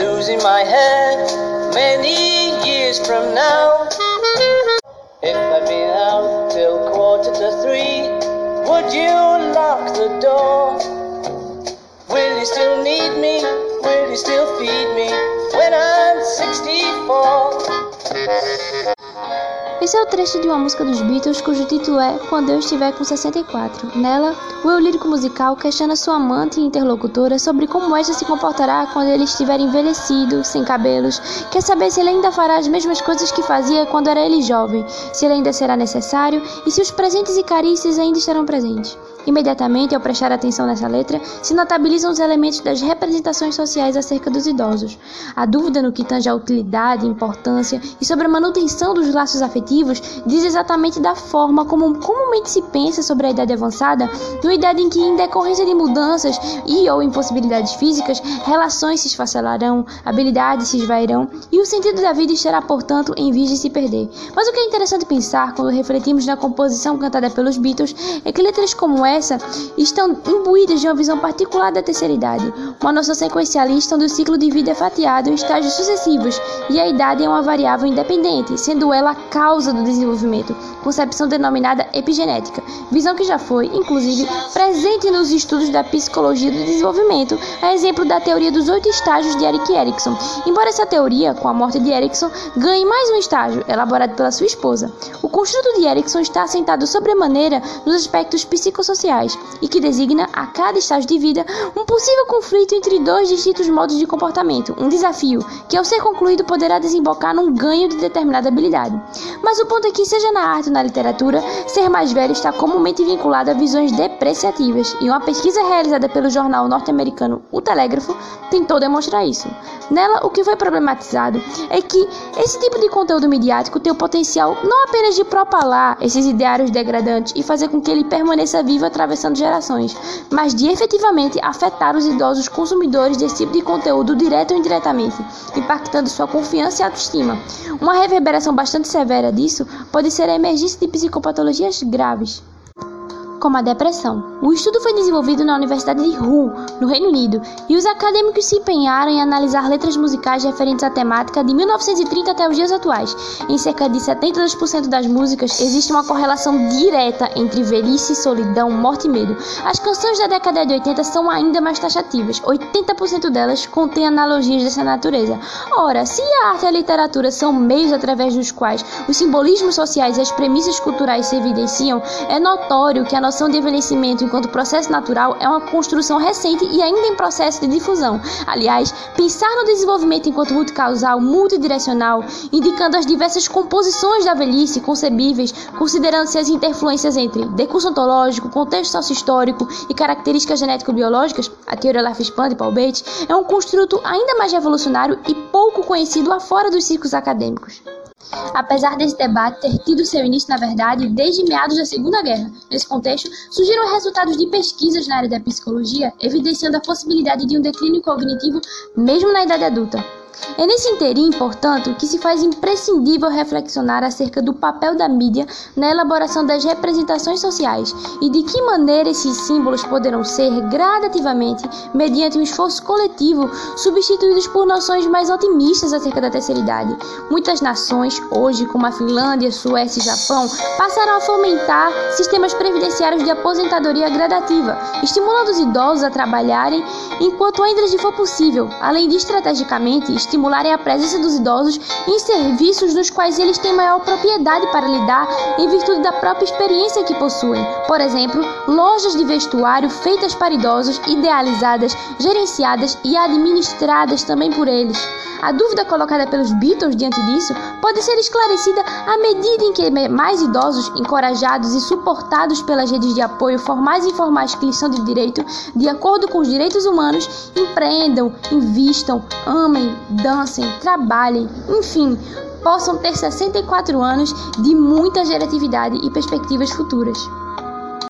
losing my head many years from now. If I'd been out till quarter to three, would you lock the door? Will you still need me? Will you still feed me when I'm 64? Esse é o trecho de uma música dos Beatles cujo título é Quando Eu Estiver com 64. Nela, o eu lírico musical questiona sua amante e interlocutora sobre como esta se comportará quando ele estiver envelhecido, sem cabelos, quer saber se ele ainda fará as mesmas coisas que fazia quando era ele jovem, se ele ainda será necessário e se os presentes e carícias ainda estarão presentes. Imediatamente, ao prestar atenção nessa letra, se notabilizam os elementos das representações sociais acerca dos idosos. A dúvida no que tange à utilidade, importância e sobre a manutenção dos laços afetivos diz exatamente da forma como comumente se pensa sobre a idade avançada, numa idade em que, em decorrência de mudanças e ou impossibilidades físicas, relações se esfacelarão, habilidades se esvairão e o sentido da vida estará, portanto, em vez de se perder. Mas o que é interessante pensar quando refletimos na composição cantada pelos Beatles é que letras como essa estão imbuídas de uma visão particular da terceira idade, uma noção sequencialista onde o ciclo de vida é fatiado em estágios sucessivos e a idade é uma variável independente, sendo ela a causa do desenvolvimento, concepção denominada epigenética, visão que já foi, inclusive, presente nos estudos da psicologia do desenvolvimento, a exemplo da teoria dos oito estágios de Eric Erickson. Embora essa teoria, com a morte de Erickson, ganhe mais um estágio, elaborado pela sua esposa. O construto de Erickson está assentado sobremaneira nos aspectos psicossociais sociais e que designa a cada estágio de vida um possível conflito entre dois distintos modos de comportamento, um desafio que ao ser concluído poderá desembocar num ganho de determinada habilidade. Mas o ponto é que, seja na arte ou na literatura, ser mais velho está comumente vinculado a visões depreciativas, e uma pesquisa realizada pelo jornal norte-americano O Telégrafo tentou demonstrar isso. Nela, o que foi problematizado é que esse tipo de conteúdo midiático tem o potencial não apenas de propalar esses ideários degradantes e fazer com que ele permaneça vivo atravessando gerações, mas de efetivamente afetar os idosos consumidores desse tipo de conteúdo direto ou indiretamente, impactando sua confiança e autoestima. Uma reverberação bastante severa disso pode ser a emergência de psicopatologias graves como a depressão. O estudo foi desenvolvido na Universidade de Hull, no Reino Unido, e os acadêmicos se empenharam em analisar letras musicais referentes à temática de 1930 até os dias atuais. Em cerca de 72% das músicas existe uma correlação direta entre velhice, solidão, morte e medo. As canções da década de 80 são ainda mais taxativas. 80% delas contêm analogias dessa natureza. Ora, se a arte e a literatura são meios através dos quais os simbolismos sociais e as premissas culturais se evidenciam, é notório que a noção de envelhecimento enquanto processo natural é uma construção recente e ainda em processo de difusão. Aliás, pensar no desenvolvimento enquanto multicausal, multidirecional, indicando as diversas composições da velhice concebíveis, considerando-se as interfluências entre decurso ontológico, contexto sócio-histórico e características genético-biológicas, a teoria Life-Span de Paul Bates, é um construto ainda mais revolucionário e pouco conhecido afora dos círculos acadêmicos. Apesar desse debate ter tido seu início, na verdade, desde meados da Segunda Guerra, nesse contexto, surgiram resultados de pesquisas na área da psicologia evidenciando a possibilidade de um declínio cognitivo mesmo na idade adulta. É nesse interim, portanto, que se faz imprescindível reflexionar acerca do papel da mídia na elaboração das representações sociais e de que maneira esses símbolos poderão ser gradativamente, mediante um esforço coletivo, substituídos por noções mais otimistas acerca da terceira idade. Muitas nações, hoje, como a Finlândia, Suécia e Japão, passaram a fomentar sistemas previdenciários de aposentadoria gradativa, estimulando os idosos a trabalharem enquanto ainda lhes for possível, além de estrategicamente estimularem a presença dos idosos em serviços nos quais eles têm maior propriedade para lidar em virtude da própria experiência que possuem. Por exemplo, lojas de vestuário feitas para idosos, idealizadas, gerenciadas e administradas também por eles. A dúvida colocada pelos Beatles diante disso pode ser esclarecida à medida em que mais idosos, encorajados e suportados pelas redes de apoio formais e informais que lhes são de direito, de acordo com os direitos humanos, empreendam, invistam, amem, dancem, trabalhem, enfim, possam ter 64 anos de muita geratividade e perspectivas futuras.